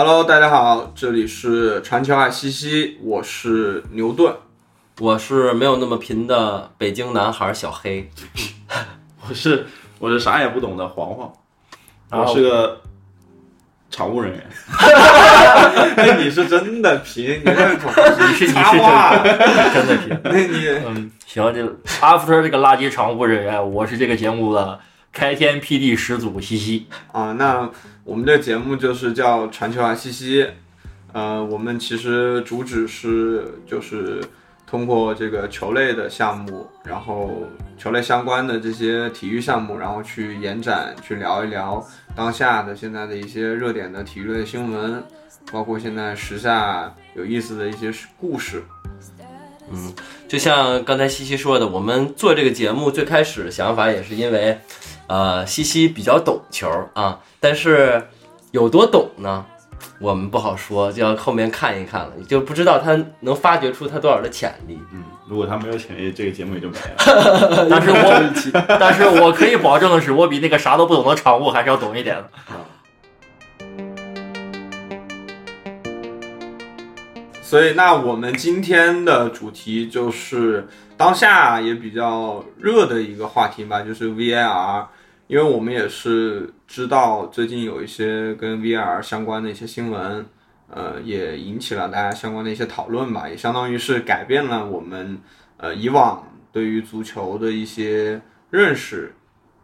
Hello，大家好，这里是传球爱西西，我是牛顿。我是没有那么贫的北京男孩小黑，我是我是啥也不懂的黄黄，我是个场务人员。哎，你是真的贫，你 是你是真的，真的贫。那你嗯，行，这 after 这个垃圾场务人员，我是这个节目的开天辟地始祖西西。啊，那我们的节目就是叫传球啊西西。呃，我们其实主旨是就是通过这个球类的项目，然后球类相关的这些体育项目，然后去延展，去聊一聊当下的现在的一些热点的体育类新闻，包括现在时下有意思的一些故事。嗯就像刚才西西说的，我们做这个节目最开始想法也是因为，呃，西西比较懂球啊，但是有多懂呢？我们不好说，就要后面看一看了，就不知道他能发掘出他多少的潜力。嗯，如果他没有潜力，这个节目也就没了。但是我但是我可以保证的是，我比那个啥都不懂的场务还是要懂一点的。所以，那我们今天的主题就是当下也比较热的一个话题吧，就是 VAR。因为我们也是知道最近有一些跟 VR 相关的一些新闻，呃，也引起了大家相关的一些讨论吧，也相当于是改变了我们呃以往对于足球的一些认识，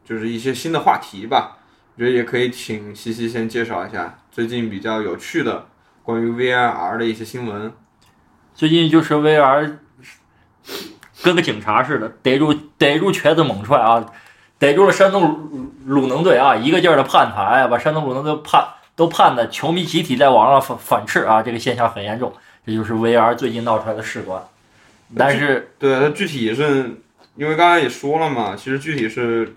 就是一些新的话题吧。我觉得也可以请西西先介绍一下最近比较有趣的关于 VR 的一些新闻。最近就是 VR 跟个警察似的，逮住逮住瘸子猛踹啊，逮住了山东鲁鲁能队啊，一个劲儿的判裁，把山东鲁能队判都判的球迷集体在网上反反斥啊，这个现象很严重，这就是 VR 最近闹出来的事端。但是对，它具体是因为刚才也说了嘛，其实具体是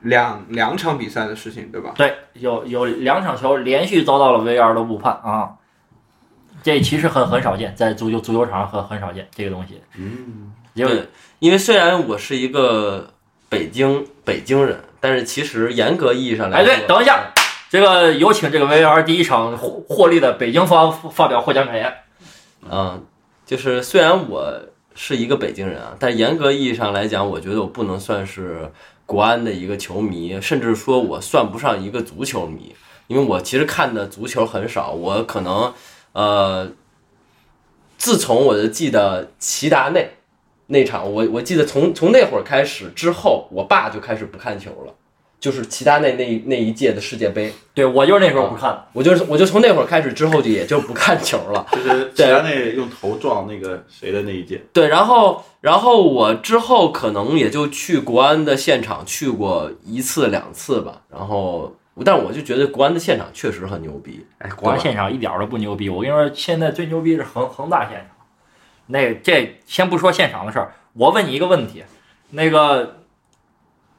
两两场比赛的事情，对吧？对，有有两场球连续遭到了 VR 的误判啊，这其实很很少见，在足球足球场上很很少见这个东西。嗯，因为，因为虽然我是一个北京北京人，但是其实严格意义上来哎，说，对，等一下，这个有请这个 VAR 第一场获获利的北京方发表获奖感言。嗯，就是虽然我是一个北京人啊，但严格意义上来讲，我觉得我不能算是国安的一个球迷，甚至说我算不上一个足球迷，因为我其实看的足球很少，我可能呃，自从我就记得齐达内那场，我我记得从从那会儿开始之后，我爸就开始不看球了，就是齐达内那那一届的世界杯，对我就是那时候不看的，我就是我就从那会儿开始之后就也就不看球了。就是齐达内用头撞那个谁的那一届，对，然后然后我之后可能也就去国安的现场去过一次两次吧，然后但我就觉得国安的现场确实很牛逼。哎，国安现场一点都不牛逼。我跟你说，现在最牛逼是恒恒大现场。那这先不说现场的事儿，我问你一个问题，那个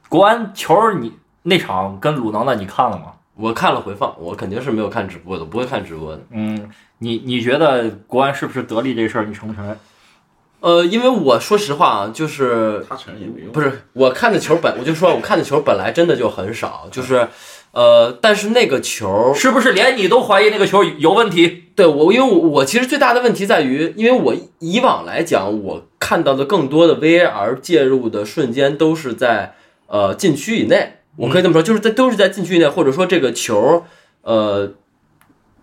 国安球儿你那场跟鲁能的你看了吗？我看了回放，我肯定是没有看直播的，不会看直播的。嗯，你你觉得国安是不是得利这事儿？你承不承认？呃，因为我说实话啊，就是他承认也没用。不是我看的球本，我就说我看的球本来真的就很少，就是呃，但是那个球是不是连你都怀疑那个球有问题？对我，因为我我其实最大的问题在于，因为我以往来讲，我看到的更多的 VAR 介入的瞬间都是在呃禁区以内，我可以这么说，就是在都是在禁区以内，或者说这个球呃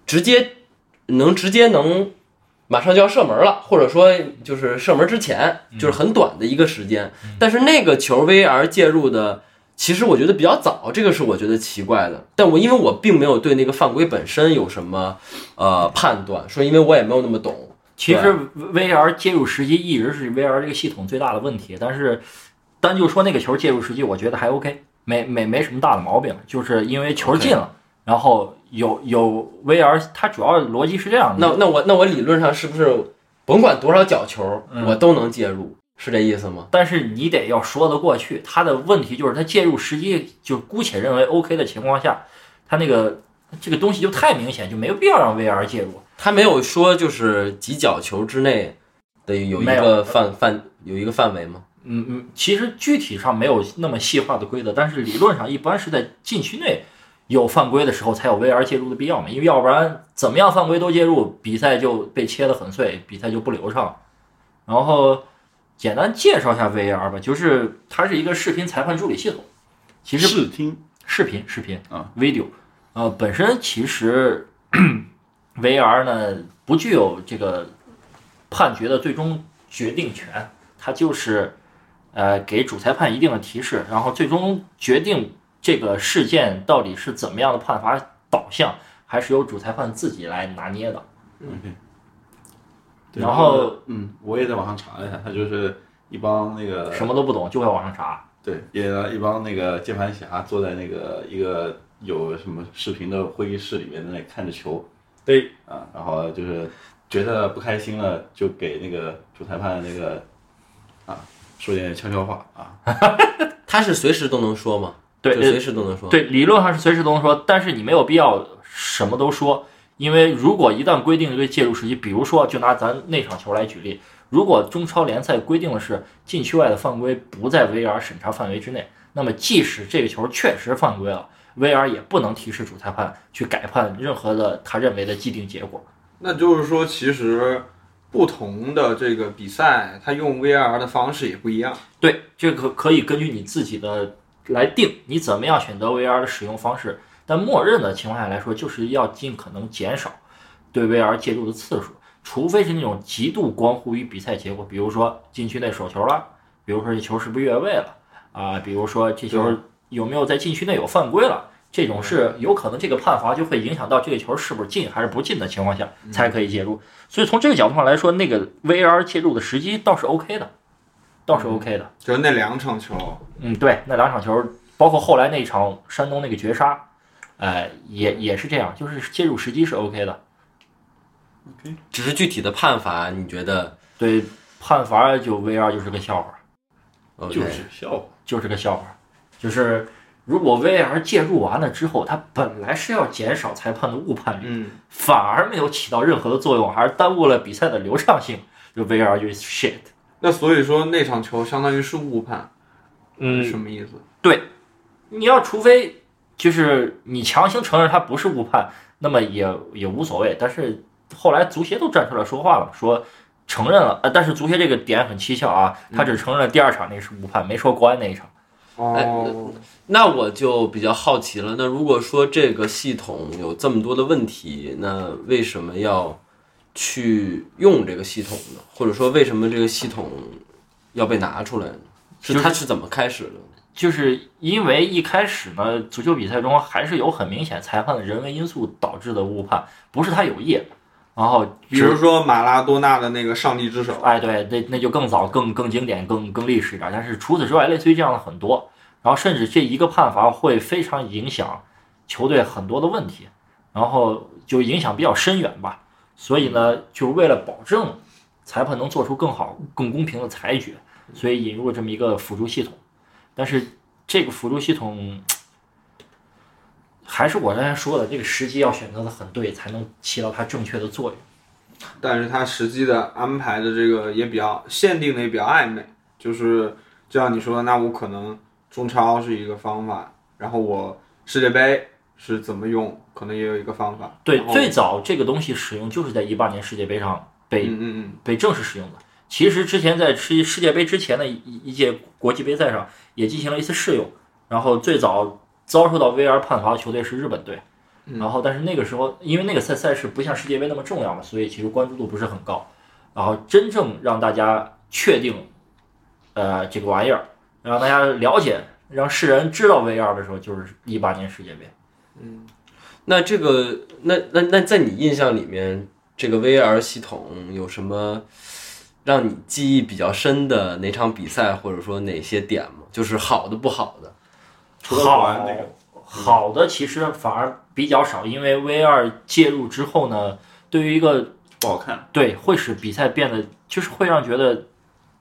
直接能直接能马上就要射门了，或者说就是射门之前就是很短的一个时间，但是那个球 VAR 介入的。其实我觉得比较早，这个是我觉得奇怪的。但我因为我并没有对那个犯规本身有什么呃判断，说因为我也没有那么懂。其实 VAR 介入时机一直是 VAR 这个系统最大的问题，但是单就说那个球介入时机，我觉得还 OK，没没没什么大的毛病，就是因为球进了然后有有 VR，它主要逻辑是这样的。那那我那我理论上是不是甭管多少角球，嗯我都能介入？是这意思吗？但是你得要说得过去，他的问题就是他介入时机，就姑且认为 OK 的情况下，他那个这个东西就太明显，就没有必要让 VR 介入。他没有说就是几角球之内的有一个范范有一个范围吗？嗯嗯，其实具体上没有那么细化的规则，但是理论上一般是在禁区内有犯规的时候才有 VR 介入的必要嘛，因为要不然怎么样犯规都介入，比赛就被切得很碎，比赛就不流畅。然后简单介绍一下 VR 吧，就是它是一个视频裁判助理系统，其实视听视频视频啊，video，呃，本身其实 VR 呢不具有这个判决的最终决定权，它就是呃给主裁判一定的提示，然后最终决定这个事件到底是怎么样的判罚导向，还是由主裁判自己来拿捏的。，OK。对然后，嗯，我也在网上查了一下，他就是一帮那个什么都不懂就会网上查，对，也一帮那个键盘侠坐在那个一个有什么视频的会议室里面，在那里看着球对，啊，然后就是觉得不开心了，就给那个主裁判那个啊说点悄悄话啊，他是随时都能说吗？对随时都能说。，对，理论上是随时都能说，但是你没有必要什么都说，因为如果一旦规定一个介入时机，比如说就拿咱那场球来举例，如果中超联赛规定的是禁区外的犯规不在 VAR 审查范围之内，那么即使这个球确实犯规了，VAR 也不能提示主裁判去改判任何的他认为的既定结果。那就是说，其实不同的这个比赛，它用 VR 的方式也不一样。对，这个可以根据你自己的来定，你怎么样选择 VR 的使用方式。但默认的情况下来说，就是要尽可能减少对 VR 介入的次数，除非是那种极度关乎于比赛结果，比如说禁区内手球了，比如说这球是不是越位了啊，比如说这球有没有在禁区内有犯规了。这种是有可能这个判罚就会影响到这个球是不是进还是不进的情况下才可以介入，所以从这个角度上来说，那个 VR 介入的时机倒是 OK 的，倒是 OK 的。就是那两场球，嗯，对，那两场球，包括后来那场山东那个绝杀，呃，也也是这样，就是介入时机是 OK 的。只是具体的判罚，你觉得对，判罚就 VR 就是个笑话，OK？就是笑话。就是个笑话。就是如果 VR 介入完了之后，它本来是要减少裁判的误判率，嗯，反而没有起到任何的作用，还是耽误了比赛的流畅性。就 VR 就是 shit。那所以说那场球相当于是误判，嗯什么意思？对，你要除非就是你强行承认他不是误判，那么也也无所谓。但是后来足协都站出来说话了，说承认了，呃，但是足协这个点很蹊跷啊，他只承认了第二场那是误判，没说国安那一场。哦，那我就比较好奇了。那如果说这个系统有这么多的问题，那为什么要去用这个系统呢？或者说，为什么这个系统要被拿出来呢？是就是它是怎么开始的？就是因为一开始呢，足球比赛中还是有很明显裁判的人为因素导致的误判，不是他有意，然后比如说马拉多纳的那个上帝之手，哎，对，那那就更早、更更经典、更更历史一点。但是除此之外，类似于这样的很多，然后甚至这一个判罚会非常影响球队很多的问题，然后就影响比较深远吧。所以呢，就是为了保证裁判能做出更好、更公平的裁决，所以引入了这么一个辅助系统。但是这个辅助系统，还是我刚才说的，这个时机要选择的很对，才能起到它正确的作用。但是它实际的安排的这个也比较限定的也比较暧昧，就是就像你说的，那我可能中超是一个方法，然后我世界杯是怎么用，可能也有一个方法。对最早这个东西使用就是在一八年世界杯上被、嗯嗯被正式使用的。其实之前在世世界杯之前的一一届国际杯赛上也进行了一次试用，然后最早遭受到 VR 判罚的球队是日本队，嗯然后但是那个时候因为那个赛赛事不像世界杯那么重要嘛，所以其实关注度不是很高。然后真正让大家确定，呃，这个玩意儿，让大家了解，让世人知道 VR 的时候，就是一八年世界杯。嗯那这个，那那那在你印象里面，这个 VR 系统有什么让你记忆比较深的哪场比赛，或者说哪些点吗？就是好的、不好的。除了国安那个，好的其实反而比较少，因为 V 二介入之后呢，对于一个不好看。对会使比赛变得就是会让觉得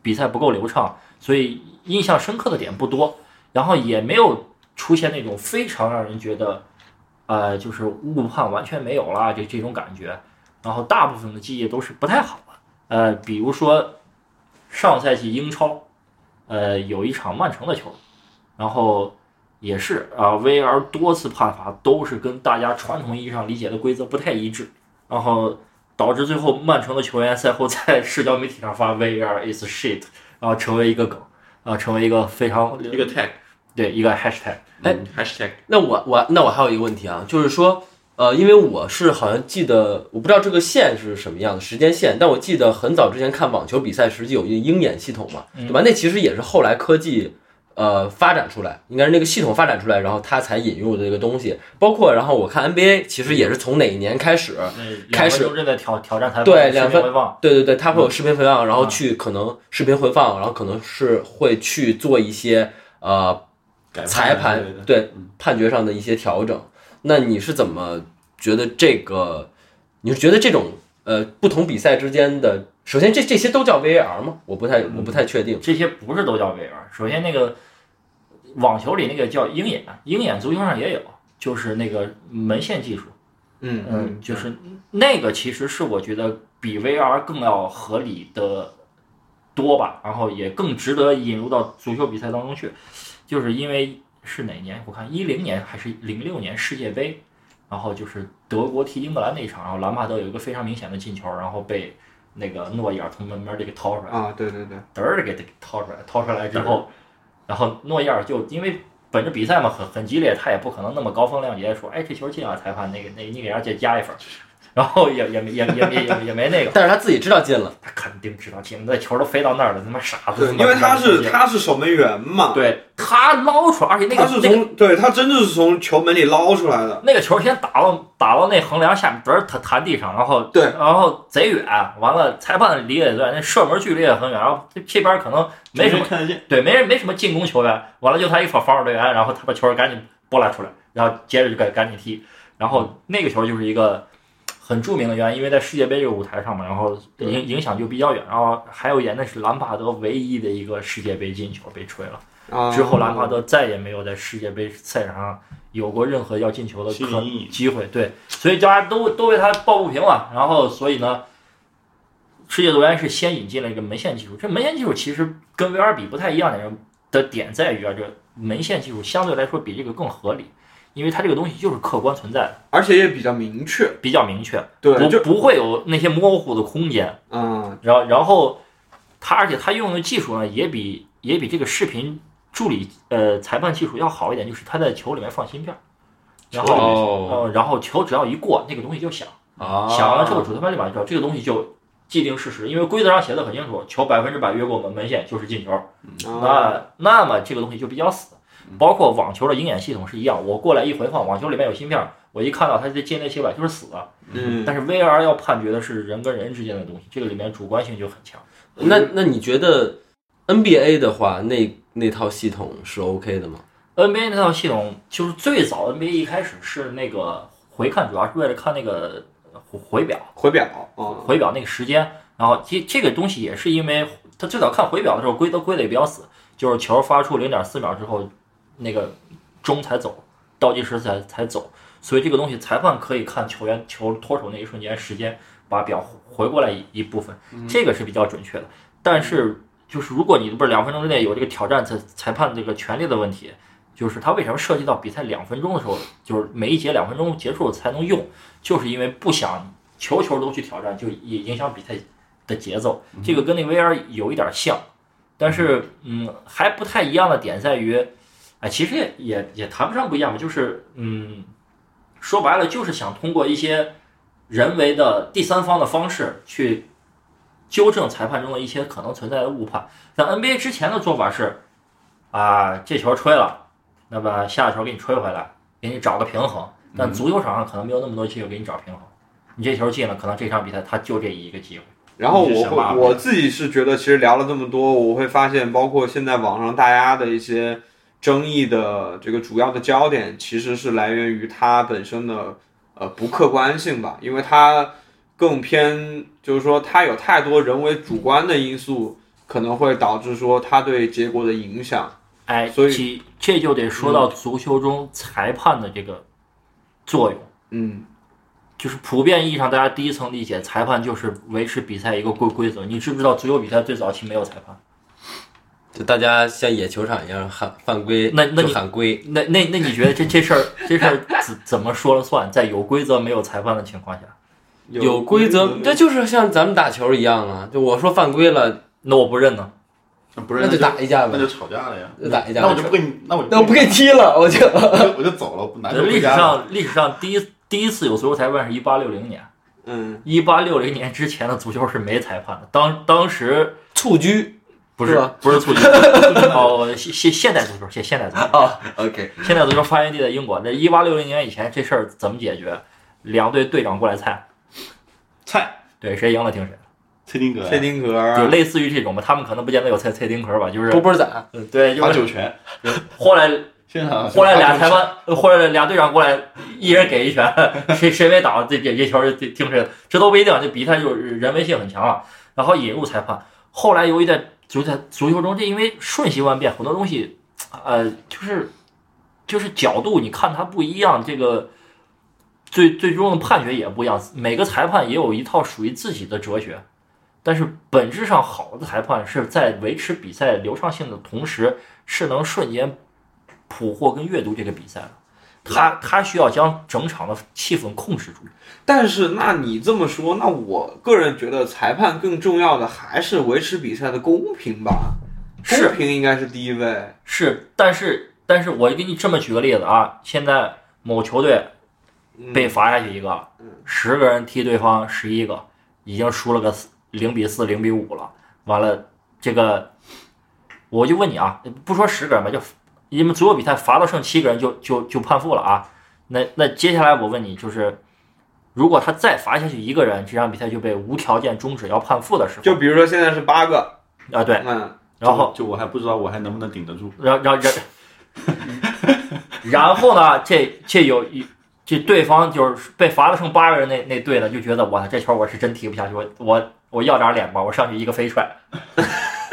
比赛不够流畅，所以印象深刻的点不多，然后也没有出现那种非常让人觉得呃就是误判完全没有了这这种感觉，然后大部分的记忆都是不太好的，呃，比如说上赛季英超，呃有一场曼城的球，然后。也是啊，VAR 多次判罚都是跟大家传统意义上理解的规则不太一致，然后导致最后曼城的球员赛后在 社交媒体上发 VAR is shit，然后成为一个梗，啊，成为一个非常一个 tag，对一个 hashtag。哎，hashtag，那我我那我还有一个问题啊，就是说，呃，因为我是好像记得，我不知道这个线是什么样的时间线，但我记得很早之前看网球比赛，实际有一个鹰眼系统嘛，对吧？那其实也是后来科技呃发展出来，应该是那个系统发展出来，然后它才引入的这个东西。包括然后我看 NBA，其实也是从哪一年开始，开始两分钟之内挑挑战裁判，对两分回放，对对对，它会有视频回放，然后嗯去可能视频回放，然后可能是会去做一些呃裁判对判决上的一些调整。那你是怎么觉得这个？你是觉得这种呃不同比赛之间的，首先这这些都叫 VAR 吗？我不太我不太确定。这些不是都叫 VAR。首先那个网球里那个叫鹰眼，鹰眼足球上也有，就是那个门线技术。嗯嗯，就是那个其实是我觉得比 VR 更要合理的多吧，然后也更值得引入到足球比赛当中去，就是因为是哪年？我看一零年还是零六年世界杯，然后就是德国踢英格兰那一场，然后兰帕德有一个非常明显的进球，然后被那个诺伊尔从门门里给掏出来，啊，对对对，嘚儿的给他掏出来，掏出来之后，然后诺伊尔就因为本着比赛嘛很很激烈，他也不可能那么高风亮节地说，哎这球进了，裁判那个那你给人家加加一分儿，然后也也没也也也也也没那个，但是他自己知道进了，他肯定知道进，那球都飞到那儿了，他妈傻子，对，因为他是他是守门员嘛，对他捞出来，而且那个他是那个从对他真的是从球门里捞出来的，那个球先打到打到那横梁下面，嘚儿弹弹地上，然后对。然后贼远，完了裁判离也远，那射门距离也很远，然后这这边可能没什么看得见，对，没人没什么进攻球员，完了就他一防防守队员，然后他把球赶紧拨拉出来，然后接着就赶赶紧踢，然后那个球就是一个很著名的原因，因为在世界杯这个舞台上嘛，然后影影响就比较远，然后还有一点那是兰帕德唯一的一个世界杯进球被吹了，啊，之后兰帕德再也没有在世界杯赛场上有过任何要进球的可机会，对，所以大家都都为他抱不平嘛，然后所以呢。世界足联是先引进了一个门线技术，这门线技术其实跟 VR 比不太一样的人的点在于啊，这门线技术相对来说比这个更合理，因为它这个东西就是客观存在的，而且也比较明确，比较明确，对，就不不会有那些模糊的空间。嗯，然后然后它而且它用的技术呢，也比也比这个视频助理呃裁判技术要好一点，就是它在球里面放芯片，然后然后球只要一过，那个东西就响。啊，想完之后，主裁判立马就知道这个东西就既定事实，因为规则上写的很清楚，球百分之百越过门门线就是进球。啊，那那么这个东西就比较死。包括网球的鹰眼系统是一样，我过来一回放，网球里面有芯片，我一看到它这进那七百就是死的。嗯，但是 VR 要判决的是人跟人之间的东西，这个里面主观性就很强。那那你觉得 NBA 的话，那那套系统是 OK 的吗？NBA 那套系统就是最早 NBA 一开始是那个回看，主要是为了看那个回回表，回表啊，回表那个时间。然后这这个东西也是因为他最早看回表的时候规则规的也比较死，就是球发出零点四秒之后，那个钟才走，倒计时才才走，所以这个东西裁判可以看球员球脱手那一瞬间时间，把表回过来一一部分，这个是比较准确的。但是就是如果你不是两分钟之内有这个挑战裁裁判这个权利的问题，就是他为什么涉及到比赛两分钟的时候，就是每一节两分钟结束才能用，就是因为不想球球都去挑战，就也影响比赛的节奏。这个跟那 VR 有一点像，但是嗯还不太一样的点在于，哎，其实也也也谈不上不一样吧，就是嗯，说白了就是想通过一些人为的第三方的方式去纠正裁判中的一些可能存在的误判。像 NBA 之前的做法是，啊，这球吹了，那么下球给你吹回来，给你找个平衡。但足球场上可能没有那么多机会给你找平衡。你这球进了，可能这场比赛他就这一个机会。然后我我自己是觉得，其实聊了这么多，我会发现，包括现在网上大家的一些争议的这个主要的焦点，其实是来源于它本身的呃不客观性吧，因为它更偏，就是说它有太多人为主观的因素，可能会导致说它对结果的影响。哎，所以这就得说到足球中裁判的这个作用。嗯，就是普遍意义上，大家第一层理解，裁判就是维持比赛一个规规则。你知不知道足球比赛最早期没有裁判？就大家像野球场一样喊犯规，那那你喊规。那那那你觉得这这事儿这事儿怎怎么说了算？在有规则没有裁判的情况下，有规则，这就是像咱们打球一样啊！就我说犯规了，那我不认呢。不认那就打一架呗，那就吵架了呀。就打一架。那我就不给你，那我就那我不给你踢了，我就我就走了，我不拿历史。上历史上第一第一次有足球裁判是一八六零年，嗯，一八六零年之前的足球是没裁判的。当当时蹴鞠不是是不是促进 哦，现现现代足球，现现代足球，啊，OK，现代足球发源地在英国。那一八六零年以前这事儿怎么解决？两队队长过来猜，猜对谁赢了听谁。崔丁格呀，崔丁格就，类似于这种吧，他们可能不见得有蔡蔡丁壳吧，就是波波仔，嗯对，就是罚九拳，后来 现场后来俩裁判，呃后来俩队长过来，一人给一拳，谁谁没打这这这球就听谁的，这都不一定，这比赛就是人为性很强了。然后引入裁判，后来由于在足在足球中，这因为瞬息万变，很多东西，呃，就是就是角度，你看它不一样，这个最最终的判决也不一样，每个裁判也有一套属于自己的哲学。但是本质上，好的裁判是在维持比赛流畅性的同时，是能瞬间捕获跟阅读这个比赛的。他他需要将整场的气氛控制住。但是那你这么说，那我个人觉得裁判更重要的还是维持比赛的公平吧，是公平应该是第一位。是，但是但是我给你这么举个例子啊，现在某球队嗯被罚下去一个，十个人踢对方十一个，已经输了个零比四、零比五了。完了，这个我就问你啊，不说十个人吧，就因为足球比赛罚到剩七个人就就就判负了啊。那那接下来我问你，就是如果他再罚下去一个人，这场比赛就被无条件终止要判负的时候，就比如说现在是八个，啊对，嗯，然后就我还不知道我还能不能顶得住。然然然，然后呢，这这有一这对方就是被罚了剩八个人那那队呢，就觉得我这球我是真踢不下去，我我我要点脸吧，我上去一个飞踹，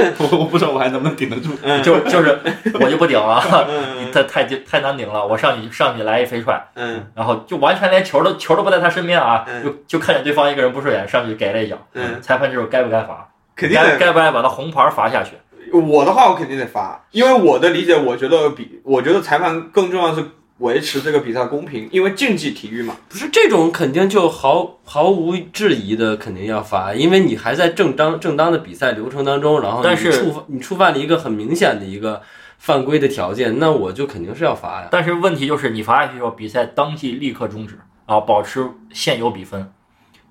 我我不知道我还能不能顶得住。就就是我就不顶了，嗯 太太太难顶了，我上去上去来一飞踹，嗯然后就完全连球都球都不在他身边啊，嗯就就看见对方一个人不顺眼，上去给了一脚，嗯，裁判这时候该不该罚？肯定。该该不该把他红牌罚下去？我的话我肯定得罚，因为我的理解，我觉得比我觉得裁判更重要的是维持这个比赛公平，因为竞技体育嘛。不是这种肯定就毫毫无质疑的肯定要罚，因为你还在正当正当的比赛流程当中，然后你但是触犯你触犯了一个很明显的一个犯规的条件，那我就肯定是要罚呀。但是问题就是你罚下去之后，比赛当即立刻终止啊，保持现有比分。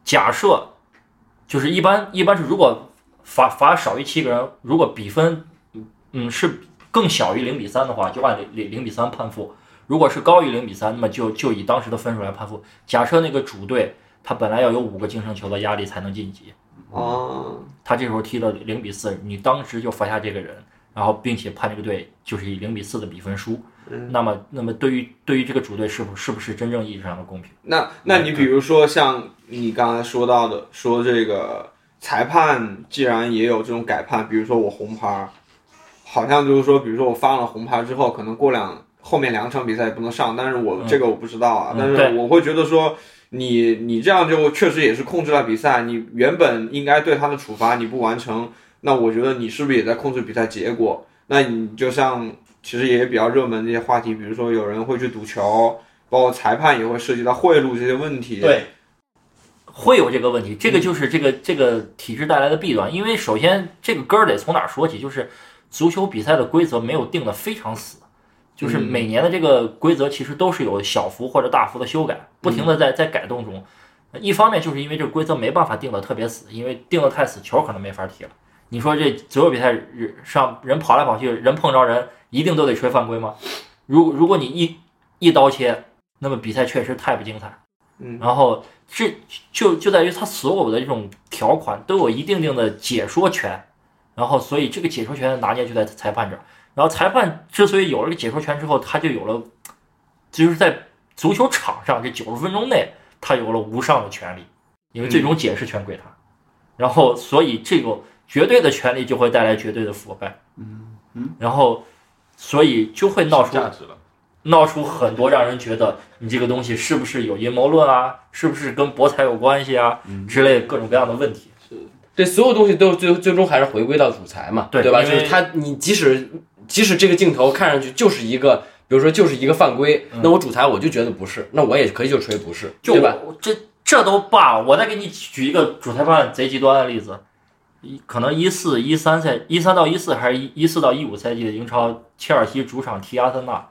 假设就是一般一般是如果罚罚少于七个人，如果比分嗯是更小于零比三的话，就按零零零比三判负；如果是高于零比三，那么就就以当时的分数来判负。假设那个主队他本来要有五个净胜球的压力才能晋级，哦，他这时候踢了零比四，你当时就罚下这个人，然后并且判这个队就是以零比四的比分输，那么那么对于对于这个主队是不是不是真正意义上的公平？那那你比如说像你刚才说到的，说这个裁判既然也有这种改判，比如说我红牌，好像就是说，比如说我发了红牌之后，可能过两后面两场比赛也不能上，但是我、嗯这个我不知道啊，但是我会觉得说。你你这样就确实也是控制了比赛，你原本应该对他的处罚你不完成，那我觉得你是不是也在控制比赛结果？那你就像其实也比较热门的一些话题，比如说有人会去赌球，包括裁判也会涉及到贿赂这些问题。对，会有这个问题，这个就是这个这个体制带来的弊端。因为首先这个根儿得从哪儿说起，就是足球比赛的规则没有定的非常死，就是嗯每年的这个规则其实都是有小幅或者大幅的修改，不停的在在改动中。一方面就是因为这个规则没办法定的特别死，因为定的太死，球可能没法踢了。你说这足球比赛人上人跑来跑去，人碰着人，一定都得吹犯规吗？如如果你一一刀切，那么比赛确实太不精彩。嗯，然后这就就在于它所有的这种条款都有一定定的解说权，然后所以这个解说权的拿捏就在裁判这儿。然后裁判之所以有了个解说权之后，他就有了，就是在足球场上这九十分钟内，他有了无上的权利，因为最终解释权归他。然后所以这个绝对的权利就会带来绝对的腐败。嗯嗯，然后所以就会闹出价值了。闹出很多让人觉得你这个东西是不是有阴谋论啊，是不是跟博彩有关系啊之类各种各样的问题。对，所有东西都最最终还是回归到主裁嘛，吧？对吧就是他，你即使即使这个镜头看上去就是一个，比如说就是一个犯规，那我主裁我就觉得不是，那我也可以就吹不是，就对吧？这这都罢了，我再给你举一个主裁判贼极端的例子，一可能一四一三赛一三到一四还是一一四到一五赛季的英超，切尔西主场踢阿森纳，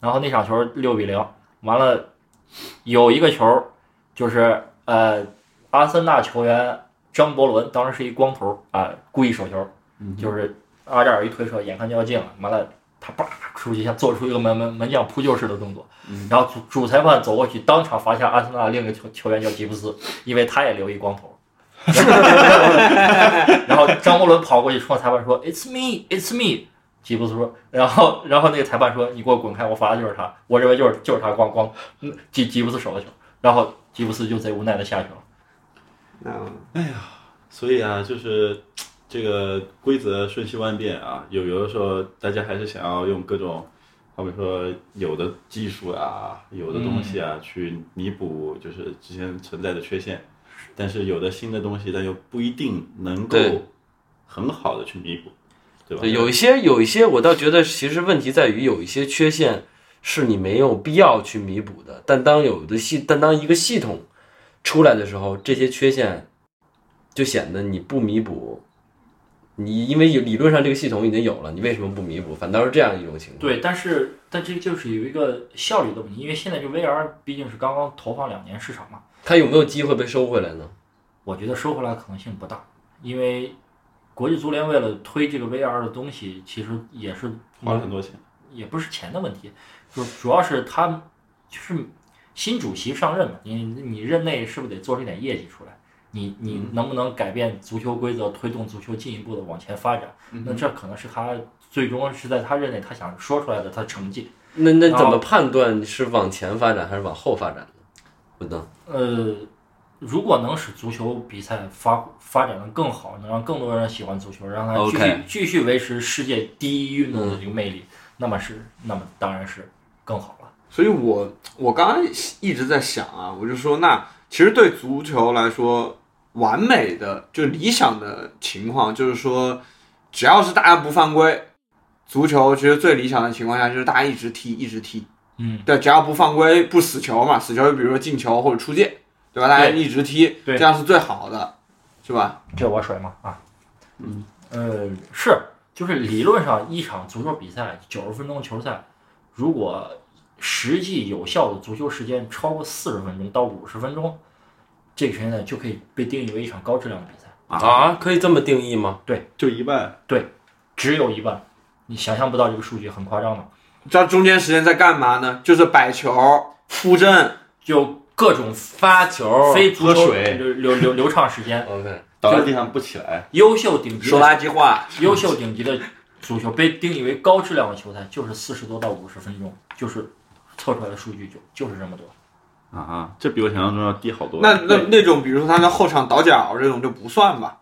然后那场球六比零，完了有一个球就是呃阿森纳球员张伯伦当时是一光头啊、故意手球，就是阿扎尔一推车，眼看就要进了，完了他叭出去，像做出一个门门门将扑救式的动作，然后主主裁判走过去，当场罚下阿森纳另一个球球员叫吉布斯，因为他也留一光头。然后张伯伦跑过去冲裁判说：“It's me, it's me。”吉布斯说，然后然后那个裁判说：“你给我滚开！我罚的就是他，我认为就是就是他光光嗯吉吉布斯手的球。”然后吉布斯就贼无奈的下去了。那所以啊，就是这个规则瞬息万变啊，有有的时候大家还是想要用各种，好比说有的技术啊，有的东西啊，去弥补就是之前存在的缺陷，但是有的新的东西，但又不一定能够很好的去弥补，对吧？对，有一些有一些，我倒觉得其实问题在于有一些缺陷是你没有必要去弥补的，但当有的系，但当一个系统出来的时候，这些缺陷就显得你不弥补，你因为有理论上这个系统已经有了，你为什么不弥补？反倒是这样一种情况。对，但是但这就是有一个效率的问题，因为现在这 VR 毕竟是刚刚投放两年市场嘛，它有没有机会被收回来呢？我觉得收回来可能性不大，因为国际足联为了推这个 VR 的东西，其实也是花了很多钱，也不是钱的问题，就主要是他就是新主席上任嘛，你你任内是不是得做出点业绩出来？你你能不能改变足球规则，推动足球进一步的往前发展？那这可能是他最终是在他认为他想说出来的他成绩。那那怎么判断是往前发展还是往后发展呢？不能。呃，如果能使足球比赛发发展的更好，能让更多人喜欢足球，让它继续继续维持世界第一运动的这个魅力，那么是那么当然是更好了。所以我我刚刚一直在想啊，我就说那其实对足球来说，完美的就理想的情况就是说，只要是大家不犯规，足球其实最理想的情况下就是大家一直踢一直踢，嗯，对，只要不犯规不死球嘛，死球就比如说进球或者出界，对吧？大家一直踢，对这样是最好的，是吧？这我水吗？啊，嗯，呃，是，就是理论上一场足球比赛九十分钟球赛，如果实际有效的足球时间超过四十分钟到五十分钟，这个时间就可以被定义为一场高质量的比赛。啊，可以这么定义吗？对就一半，对只有一半，你想象不到这个数据很夸张的，这中间时间在干嘛呢？就是摆球、布阵，就各种发球，非足球喝水流流流流畅时间，OK，倒在地上不起来，优秀顶级说垃圾话。优秀顶级的足球被定义为高质量的球赛，就是四十多到五十分钟，就是测出来的数据就就是这么多。啊哈，这比我想象中要低好多。那那那种，比如说他的后场倒脚这种就不算吧？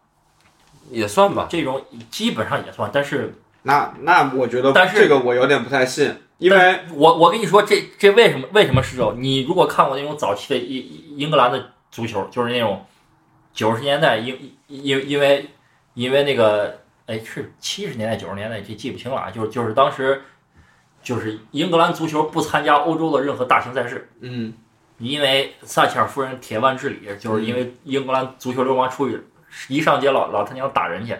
也算吧。这种基本上也算，但是那那我觉得但是这个我有点不太信，因为我我跟你说，这这为什么为什么是这种？你如果看过那种早期的英英格兰的足球，就是那种九十年代因因因为因为那个哎是七十年代九十年代这记不清了啊，就是就是当时就是英格兰足球不参加欧洲的任何大型赛事，嗯，因为撒切尔夫人铁腕治理，就是因为英格兰足球流氓出去，一上街老老他娘打人去，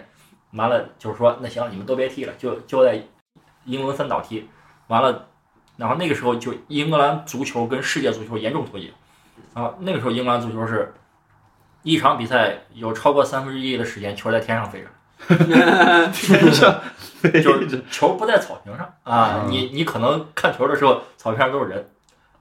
完了就是说那行你们都别踢了，就就在英伦三岛踢，完了，然后那个时候就英格兰足球跟世界足球严重脱节，啊，那个时候英格兰足球是一场比赛有超过三分之一的时间球在天上飞着。天上就是球不在草坪上啊，你你可能看球的时候草坪上都是人，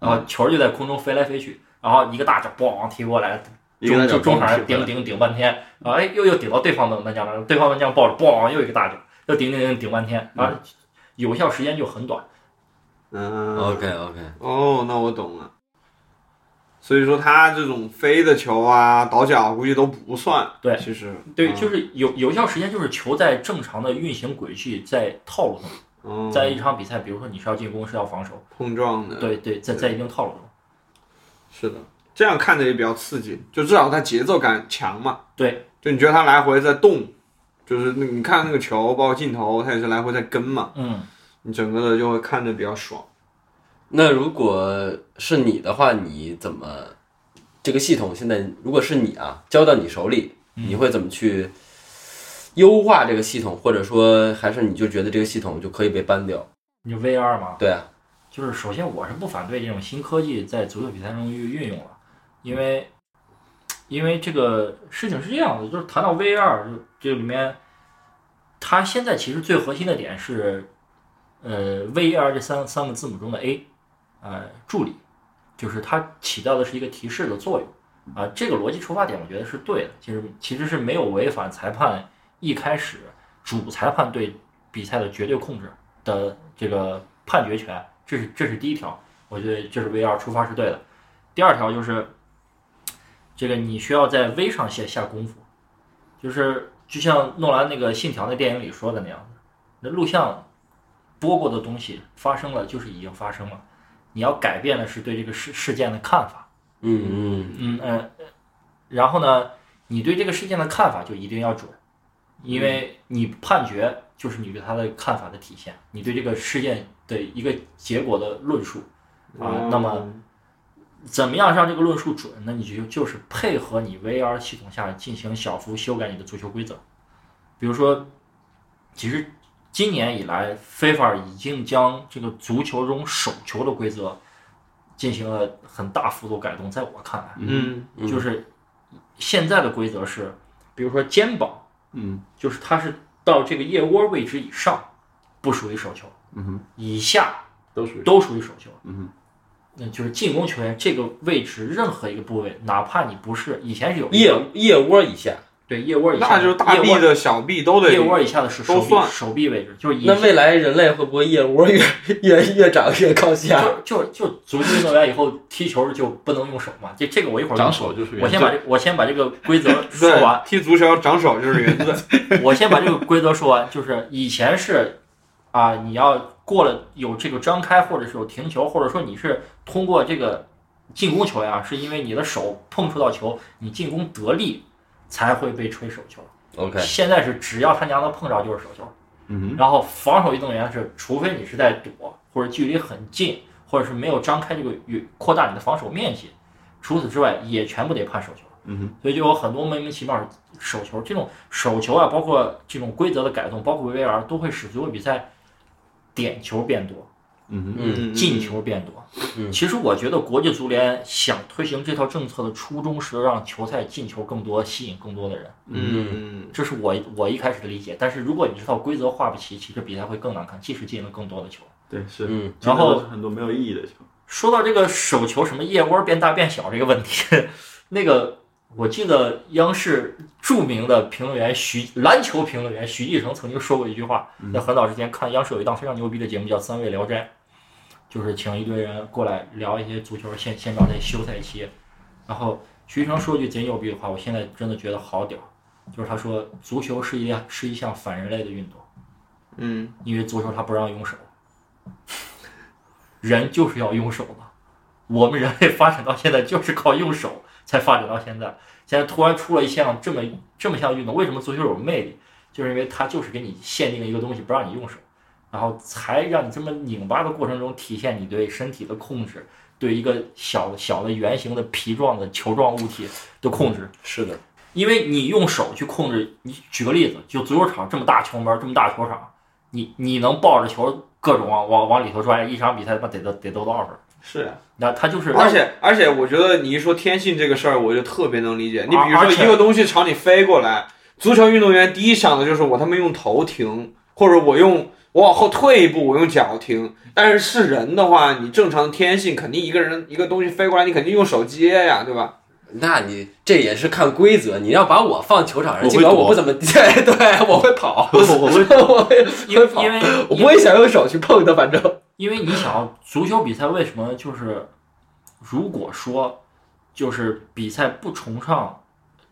然后球就在空中飞来飞去，然后一个大脚咣踢过来，中就中场顶顶顶半天，啊哎又又顶到对方的门将那儿，对方门将抱着咣又一个大脚，又顶顶顶顶半天，啊有效时间就很短。嗯 OK OK，哦，那我懂了。所以说他这种飞的球啊、倒脚估计都不算。对其实对，嗯就是有有效时间就是球在正常的运行轨迹在套路中，嗯在一场比赛，比如说你是要进攻是要防守，碰撞的，对对，在在一定套路中。是的，这样看着也比较刺激，就至少它节奏感强嘛。对，就你觉得它来回在动，就是那你看那个球，包括镜头，它也是来回在跟嘛，嗯，你整个的就会看着比较爽。那如果是你的话，你怎么这个系统现在如果是你啊交到你手里，你会怎么去优化这个系统，或者说还是你就觉得这个系统就可以被搬掉？你就 VR 嘛，对啊，就是首先我是不反对这种新科技在足球比赛中运运用了，因为因为这个事情是这样的，就是谈到 VR 就这里面，它现在其实最核心的点是，呃，VR 这三三个字母中的 A，呃，助理，就是它起到的是一个提示的作用。啊，这个逻辑出发点我觉得是对的，其实其实是没有违反裁判一开始主裁判对比赛的绝对控制的这个判决权，这是这是第一条，我觉得这是 VR 出发是对的。第二条就是，这个你需要在 V 上下下功夫，就是就像诺兰那个《信条》那电影里说的那样子，那录像播过的东西发生了就是已经发生了，你要改变的是对这个事事件的看法。嗯嗯嗯呃，然后呢，你对这个事件的看法就一定要准，因为你判决就是你对他的看法的体现，你对这个事件的一个结果的论述啊。那么怎么样让这个论述准？那你就就是配合你 VR 系统下进行小幅修改你的足球规则，比如说，其实今年以来，FIFA 已经将这个足球中手球的规则进行了很大幅度改动，在我看来。嗯嗯就是现在的规则是，比如说肩膀，嗯。就是它是到这个腋窝位置以上不属于手球，嗯哼，以下都属于都属于手球。嗯哼，那就是进攻球员这个位置任何一个部位，哪怕你不是以前是有腋腋窝以下，对腋窝以下，那就是大臂腋窝的小臂都得腋窝以下的是手臂都算手臂位置，就是以那未来人类会不会腋窝越越越长越靠下？就就就足球运动员以后踢球就不能用手嘛？这这个我一会儿长跟你说手就是原我先把这我先把这个规则 说完，踢足球长手就是原罪。我先把这个规则说完，就是以前是啊，你要过了有这个张开，或者是有停球，或者说你是通过这个进攻球呀，是因为你的手碰触到球，你进攻得力才会被吹手球。OK，现在是只要他娘的碰着就是手球，嗯哼，然后防守运动员是，除非你是在躲或者距离很近，或者是没有张开这个与扩大你的防守面积，除此之外也全部得判手球。嗯哼，所以就有很多莫名其妙的手球，这种手球啊，包括这种规则的改动，包括 VAR 都会使足球比赛点球变多，嗯哼，嗯进球变多。嗯。其实我觉得国际足联想推行这套政策的初衷是让球赛进球更多，吸引更多的人，嗯。这是我我一开始的理解。但是如果你这套规则画不齐，其实比赛会更难看，即使进了更多的球。对，是，嗯。然后很多没有意义的球，说到这个手球什么腋窝变大变小这个问题，那个我记得央视著名的评论员徐篮球评论员徐继成曾经说过一句话，在很早之前看央视有一档非常牛逼的节目叫《三位聊斋》，就是请一堆人过来聊一些足球现现状的休赛期，然后徐继成说句贼牛逼的话，我现在真的觉得好屌，就是他说足球是一是一项反人类的运动。嗯因为足球它不让用手，人就是要用手嘛。我们人类发展到现在就是靠用手才发展到现在。现在突然出了一项这么这么项运动，为什么足球有魅力？就是因为它就是给你限定一个东西不让你用手，然后才让你这么拧巴的过程中体现你对身体的控制，对一个小小的圆形的皮状的球状物体的控制。是的，因为你用手去控制，你举个例子，就足球场这么大球门，这么大球场，你你能抱着球各种往往往里头拽，一场比赛他妈得得得得多少分？是啊。那他就是而且而且，我觉得你一说天性这个事儿，我就特别能理解。你比如说一个东西朝你飞过来，足球运动员第一想的就是我他妈用头停，或者我用我往后退一步，我用脚停。但是是人的话，你正常天性肯定一个人一个东西飞过来，你肯定用手接呀，对吧？那你这也是看规则。你要把我放球场上，尽管我不怎么 对对，我会跑，我我会我会 因为会跑因为我不会想用手去碰它，反正因为你想足球比赛为什么就是，如果说就是比赛不崇尚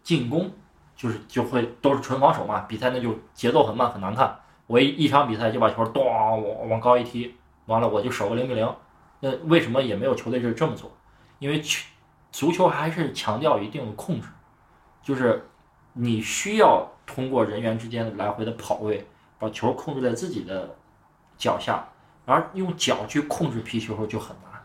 进攻，就是就会都是纯防守嘛，比赛那就节奏很慢很难看。我一一场比赛就把球咚往往高一踢，完了我就守个零比零。那为什么也没有球队是这么做？因为球足球还是强调一定的控制，就是你需要通过人员之间的来回的跑位，把球控制在自己的脚下，而用脚去控制皮球就很难。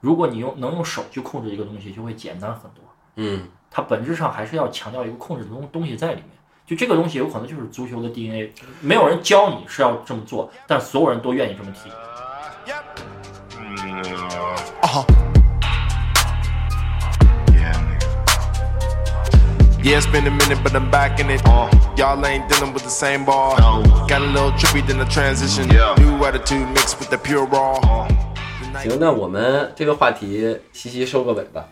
如果你用能用手去控制一个东西，就会简单很多。嗯，它本质上还是要强调一个控制的东东西在里面。就这个东西有可能就是足球的 DNA，没有人教你是要这么做，但所有人都愿意这么踢。Uh-huh. Yeah, it's been a minute, but I'm back in it. Uh, Y'all ain't dealing with the same ball. No. Got a little trippy than the transition. Yeah. New attitude mixed with the pure raw. 行，那我们这个话题西西收个尾吧。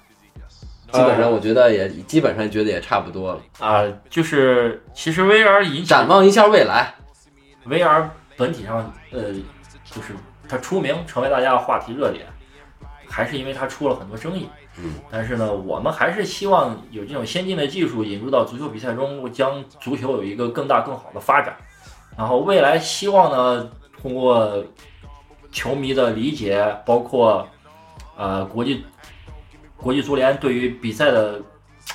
基本上我觉得也基本上觉得也差不多了。啊、就是其实 VR 引展望一下未来，VR 本体上，呃，就是它出名成为大家的话题热点，还是因为它出了很多争议。嗯，但是呢，我们还是希望有这种先进的技术引入到足球比赛中，将足球有一个更大更好的发展。然后未来希望呢，通过球迷的理解，包括呃国际国际足联对于比赛的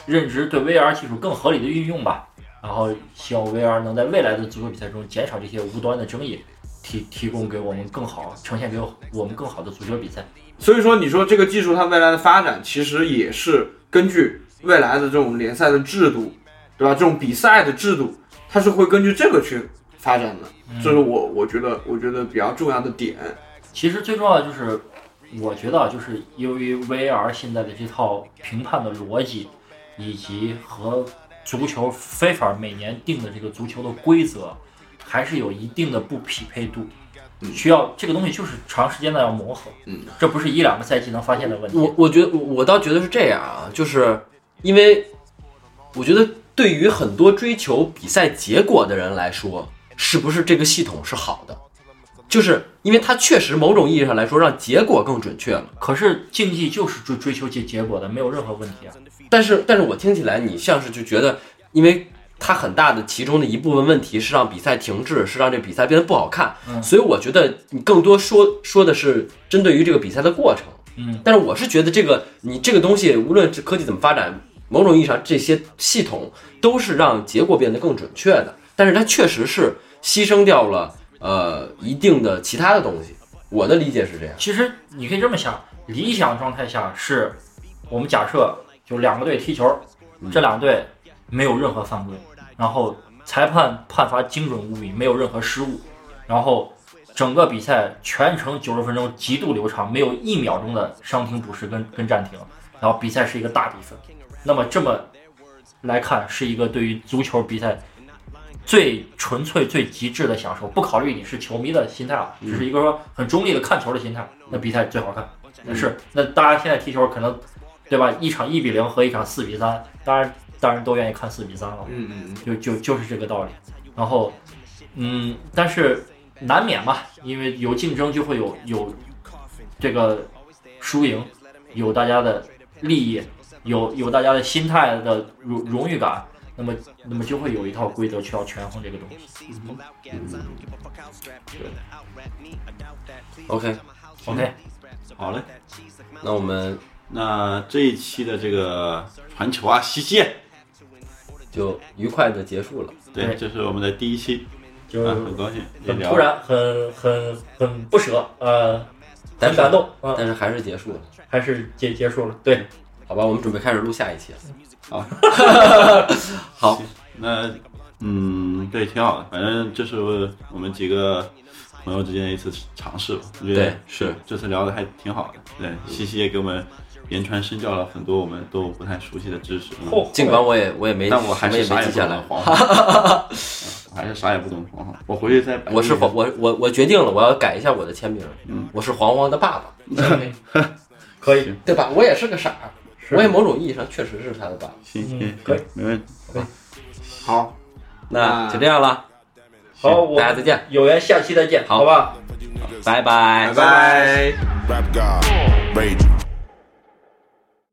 认知，对 VR 技术更合理的运用吧。然后希望 VR 能在未来的足球比赛中减少这些无端的争议，提提供给我们更好，呈现给我们更好的足球比赛。所以说，你说这个技术它未来的发展，其实也是根据未来的这种联赛的制度，对吧？这种比赛的制度，它是会根据这个去发展的。这是我我觉得我觉得比较重要的点。其实最重要的就是，我觉得啊，就是由于 VAR 现在的这套评判的逻辑，以及和足球非法每年定的这个足球的规则，还是有一定的不匹配度。需要这个东西就是长时间的要磨合，嗯，这不是一两个赛季能发现的问题。我我觉得我我倒觉得是这样啊，就是因为我觉得对于很多追求比赛结果的人来说，是不是这个系统是好的？就是因为它确实某种意义上来说让结果更准确了。可是竞技就是追追求结结果的，没有任何问题啊。但是但是我听起来你像是就觉得，因为它很大的其中的一部分问题是让比赛停滞，是让这比赛变得不好看，嗯所以我觉得你更多说说的是针对于这个比赛的过程。嗯，但是我是觉得这个你这个东西，无论是科技怎么发展，某种意义上这些系统都是让结果变得更准确的，但是它确实是牺牲掉了呃一定的其他的东西。我的理解是这样。其实你可以这么想，理想状态下是我们假设就两个队踢球，这两队没有任何犯规，然后裁判判罚精准无比，没有任何失误，然后整个比赛全程九十分钟极度流畅，没有一秒钟的伤停补时跟跟暂停，然后比赛是一个大比分。那么这么来看，是一个对于足球比赛最纯粹、最极致的享受，不考虑你是球迷的心态啊，只是一个说很中立的看球的心态，那比赛最好看。那是，那大家现在踢球可能，对吧？一场一比零和一场四比三，当然当然都愿意看四比三了，嗯嗯就就就是这个道理。然后，嗯，但是难免嘛，因为有竞争就会有有这个输赢，有大家的利益，有有大家的心态的荣荣誉感，那么那么就会有一套规则去要权衡这个东西。嗯 OK，OK，好嘞，那我们那这一期的这个传球啊，西西，就愉快的结束了。对，这是我们的第一期，就啊，很高兴很突然，很很很不舍，呃，很感动啊，但是还是结束了，还是结结束了。对，好吧？我们准备开始录下一期了。好，好，那嗯，对，挺好的，反正这是我们几个朋友之间的一次尝试吧，我觉得对是这次聊的还挺好的，对，西西也给我们言传身教了很多我们都不太熟悉的知识，尽管我也我也没但我还是啥也不懂。黄 黄，我还是啥也不懂的黄黄，我回去再我是黄，我我我决定了，我要改一下我的签名。嗯，我是黄黄的爸爸，可以，对吧？我也是个傻我也某种意义上确实是他的爸爸。行行嗯可以，没问题，好，那就这样了，好，我大家再见，有缘下期再见，好。好吧？拜拜。拜拜。